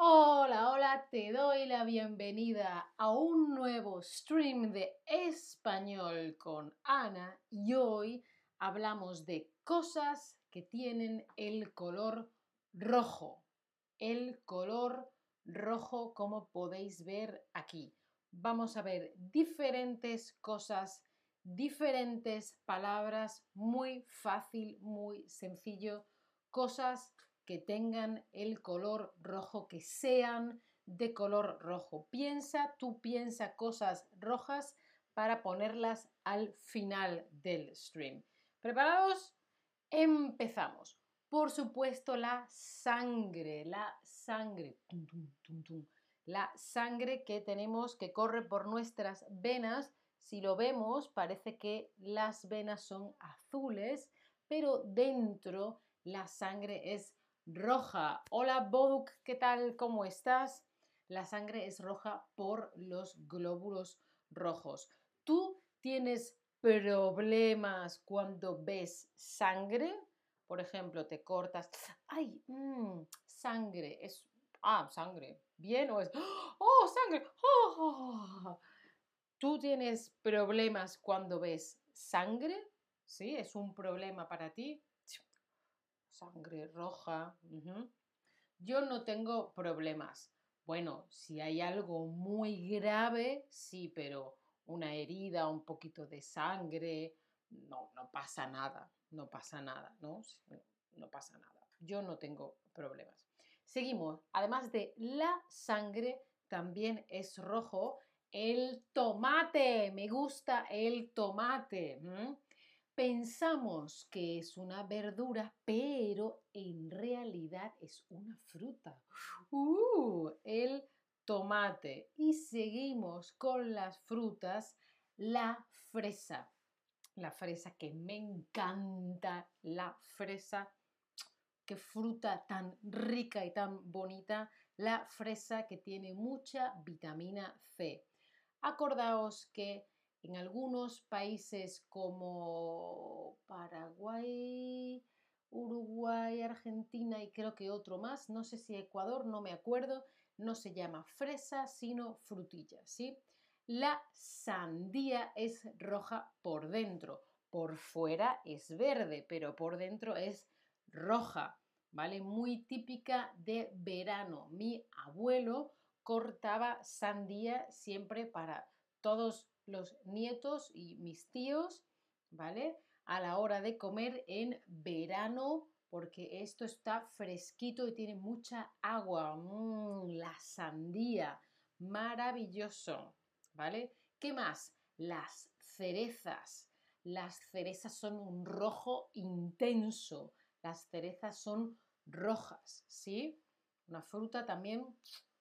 Hola, hola, te doy la bienvenida a un nuevo stream de español con Ana y hoy hablamos de cosas que tienen el color rojo. El color rojo como podéis ver aquí. Vamos a ver diferentes cosas, diferentes palabras, muy fácil, muy sencillo, cosas que tengan el color rojo, que sean de color rojo. Piensa, tú piensa cosas rojas para ponerlas al final del stream. ¿Preparados? Empezamos. Por supuesto, la sangre, la sangre, la sangre que tenemos que corre por nuestras venas. Si lo vemos, parece que las venas son azules, pero dentro la sangre es roja. Hola Boduk, ¿qué tal? ¿Cómo estás? La sangre es roja por los glóbulos rojos. ¿Tú tienes problemas cuando ves sangre? Por ejemplo, te cortas. ¡Ay! Mmm, sangre. Es. Ah, sangre. ¿Bien o es. ¡Oh, sangre! ¡Oh! ¿Tú tienes problemas cuando ves sangre? ¿Sí? ¿Es un problema para ti? Sangre roja. Yo no tengo problemas. Bueno, si hay algo muy grave, sí, pero una herida, un poquito de sangre, no, no pasa nada, no pasa nada, ¿no? No pasa nada. Yo no tengo problemas. Seguimos. Además de la sangre, también es rojo el tomate. Me gusta el tomate pensamos que es una verdura, pero es una fruta. Uh, el tomate. Y seguimos con las frutas, la fresa. La fresa que me encanta, la fresa. Qué fruta tan rica y tan bonita. La fresa que tiene mucha vitamina C. Acordaos que en algunos países como Paraguay, Uruguay, Argentina y creo que otro más, no sé si Ecuador, no me acuerdo, no se llama fresa, sino frutilla, ¿sí? La sandía es roja por dentro, por fuera es verde, pero por dentro es roja, ¿vale? Muy típica de verano. Mi abuelo cortaba sandía siempre para todos los nietos y mis tíos, ¿vale? A la hora de comer en verano, porque esto está fresquito y tiene mucha agua. Mm, la sandía, maravilloso, ¿vale? ¿Qué más? Las cerezas. Las cerezas son un rojo intenso. Las cerezas son rojas, ¿sí? Una fruta también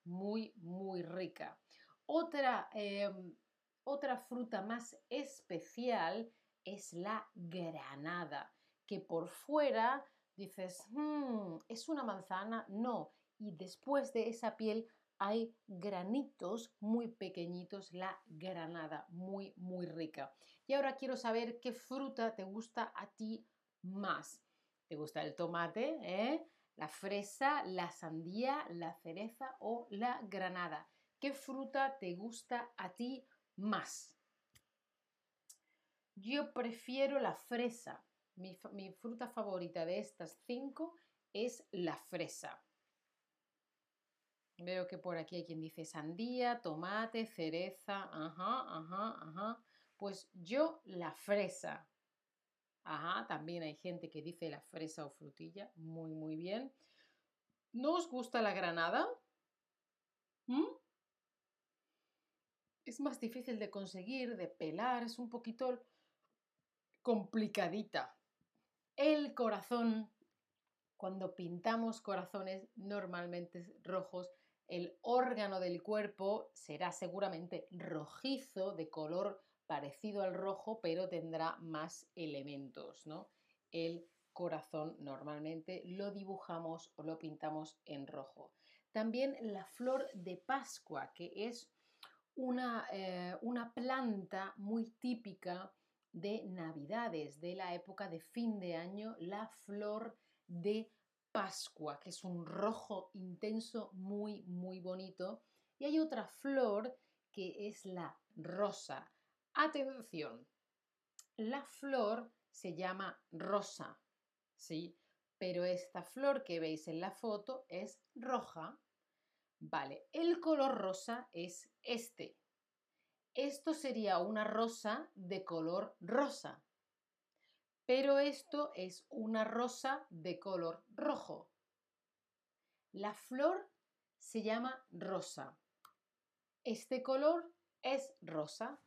muy, muy rica. Otra em, otra fruta más especial es la granada, que por fuera dices, hmm, ¿es una manzana? No. Y después de esa piel hay granitos muy pequeñitos, la granada, muy, muy rica. Y ahora quiero saber qué fruta te gusta a ti más. ¿Te gusta el tomate, eh? la fresa, la sandía, la cereza o la granada? ¿Qué fruta te gusta a ti más. Yo prefiero la fresa. Mi, fruta favorita de estas cinco es la fresa. Veo que por aquí hay quien dice sandía, tomate, cereza, ajá, ajá, ajá. Pues yo la fresa. Ajá, también hay gente que dice la fresa o frutilla. Muy, muy bien. ¿No os gusta la granada? ¿Mm? es más difícil de conseguir, de pelar, es un poquito complicadita. El corazón, cuando pintamos corazones normalmente rojos, el órgano del cuerpo será seguramente rojizo, de color parecido al rojo, pero tendrá más elementos, ¿no? El corazón normalmente lo dibujamos o lo pintamos en rojo. También la flor de Pascua, que es eh, una, planta muy típica de Navidades, de la época de fin de año, la flor de Pascua, que es un rojo intenso muy, muy bonito. Y hay otra flor que es la rosa. Atención, la flor se llama rosa, ¿sí? Pero esta flor que veis en la foto es roja. Vale, el color rosa es este. Esto sería una rosa de color rosa. Pero esto es una rosa de color rojo. La flor se llama rosa. Este color es rosa,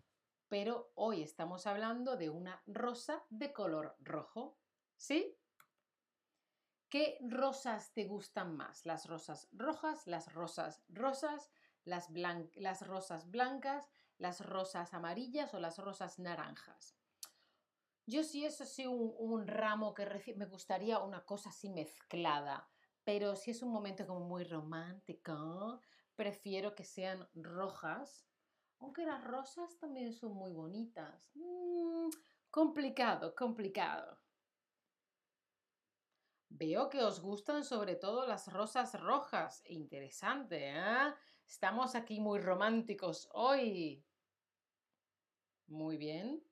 pero hoy estamos hablando de una rosa de color rojo. ¿Sí? ¿Qué rosas te gustan más? ¿Las rosas rojas, las rosas rosas, las, las rosas blancas, las rosas amarillas o las rosas naranjas? Yo sí es así un, un ramo que me gustaría una cosa así mezclada, pero si es un momento como muy romántico, prefiero que sean rojas, aunque las rosas también son muy bonitas. Mm, complicado, complicado. Veo que os gustan sobre todo las rosas rojas. Interesante, ¿eh? Estamos aquí muy románticos hoy. Muy bien.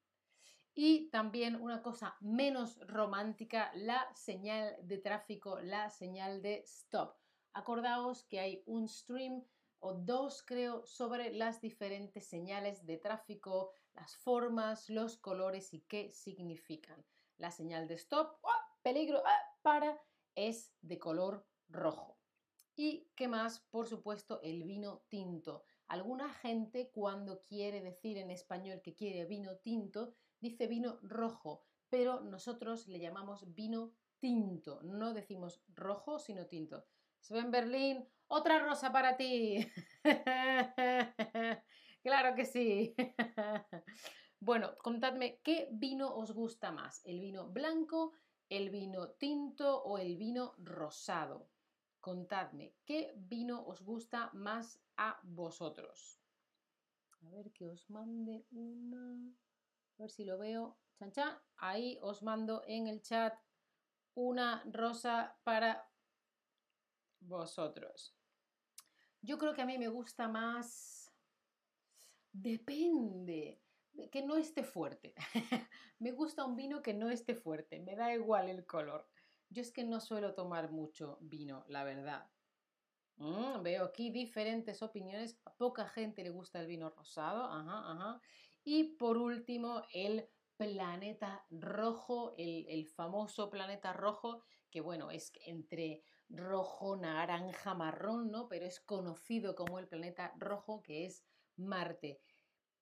Y también una cosa menos romántica, la señal de tráfico, la señal de stop. Acordaos que hay un stream o dos, creo, sobre las diferentes señales de tráfico, las formas, los colores y qué significan. La señal de stop, ¡ah! peligro, ¡ah! para, es de color rojo. ¿Y qué más? Por supuesto, el vino tinto. Alguna gente cuando quiere decir en español que quiere vino tinto, dice vino rojo, pero nosotros le llamamos vino tinto. No decimos rojo, sino tinto. Sven Berlín, otra rosa para ti. claro que sí. bueno, contadme qué vino os gusta más, el vino blanco, el vino tinto o el vino rosado. Contadme qué vino os gusta más a vosotros. A ver que os mande una. A ver si lo veo. Chan, Ahí os mando en el chat una rosa para vosotros. Yo creo que a mí me gusta más. Depende. Que no esté fuerte. me gusta un vino que no esté fuerte. Me da igual el color. Yo es que no suelo tomar mucho vino, la verdad. Mm, veo aquí diferentes opiniones. A poca gente le gusta el vino rosado. Ajá, ajá. Y por último, el planeta rojo, el, famoso planeta rojo, que bueno, es entre rojo, naranja, marrón, ¿no? Pero es conocido como el planeta rojo, que es Marte.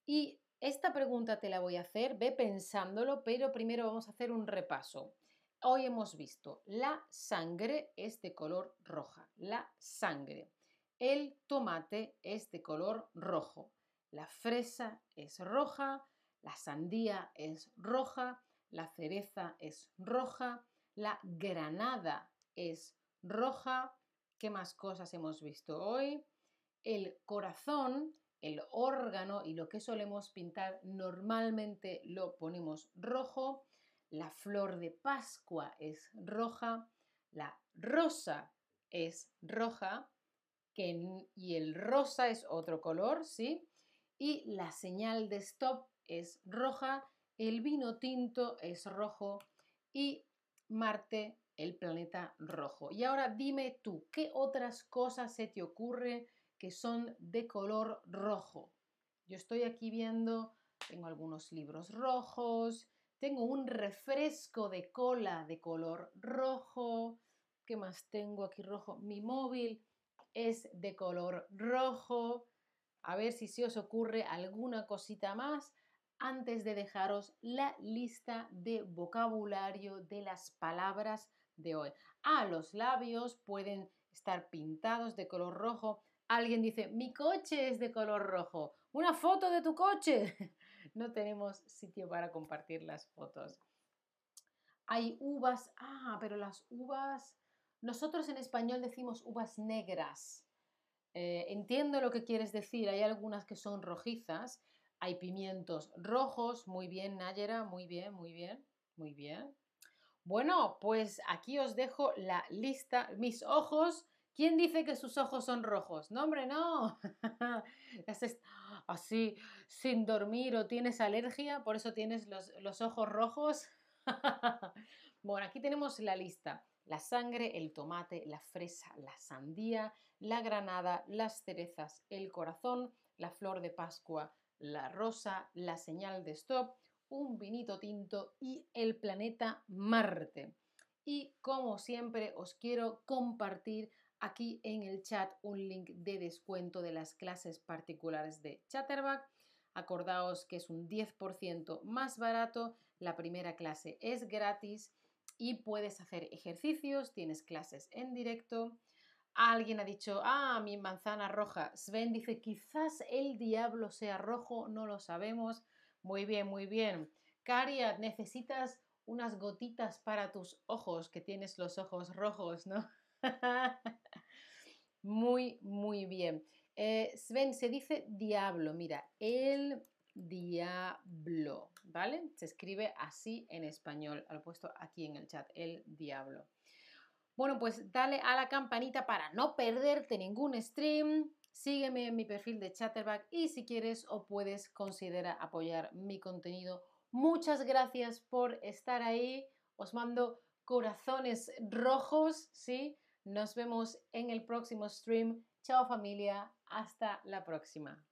Y esta pregunta te la voy a hacer, ve pensándolo, pero primero vamos a hacer un repaso. Hoy hemos visto la sangre es de color roja, la sangre. El tomate es de color rojo. La fresa es roja, la sandía es roja, la cereza es roja, la granada es roja. ¿Qué más cosas hemos visto hoy? El corazón, el órgano y lo que solemos pintar normalmente lo ponemos rojo. La flor de Pascua es roja. La rosa es roja. y el rosa es otro color, ¿sí? y la señal de stop es roja, el vino tinto es rojo y Marte el planeta rojo. Y ahora dime tú, ¿qué otras cosas se te ocurre que son de color rojo? Yo estoy aquí viendo, tengo algunos libros rojos, tengo un refresco de cola de color rojo. ¿Qué más tengo aquí rojo? Mi móvil es de color rojo a ver si se os ocurre alguna cosita más antes de dejaros la lista de vocabulario de las palabras de hoy. Ah, los labios pueden estar pintados de color rojo. Alguien dice, mi coche es de color rojo. Una foto de tu coche. no tenemos sitio para compartir las fotos. Hay uvas. Ah, pero las uvas... Nosotros en español decimos uvas negras. Eh, entiendo lo que quieres decir, hay algunas que son rojizas, hay pimientos rojos, muy bien Nayera, muy bien, muy bien, muy bien. Bueno, pues aquí os dejo la lista, mis ojos. ¿Quién dice que sus ojos son rojos? No, hombre, no. Así, sin dormir o tienes alergia, por eso tienes los, los ojos rojos. bueno, aquí tenemos la lista. La sangre, el tomate, la fresa, la sandía, la granada, las cerezas, el corazón, la flor de Pascua, la rosa, la señal de stop, un vinito tinto y el planeta Marte. Y como siempre os quiero compartir aquí en el chat un link de descuento de las clases particulares de Chatterback. Acordaos que es un 10% más barato, la primera clase es gratis y puedes hacer ejercicios, tienes clases en directo. Alguien ha dicho, ah, mi manzana roja. Sven dice, quizás el diablo sea rojo, no lo sabemos. Muy bien, muy bien. Caria, necesitas unas gotitas para tus ojos, que tienes los ojos rojos, ¿no? muy, muy bien. Eh, Sven, se dice diablo, mira, el diablo, ¿vale? Se escribe así en español, al puesto aquí en el chat, el diablo. Bueno, pues dale a la campanita para no perderte ningún stream. Sígueme en mi perfil de Chatterback y si quieres o puedes considera apoyar mi contenido. Muchas gracias por estar ahí. Os mando corazones rojos, ¿sí? Nos vemos en el próximo stream. Chao familia, hasta la próxima.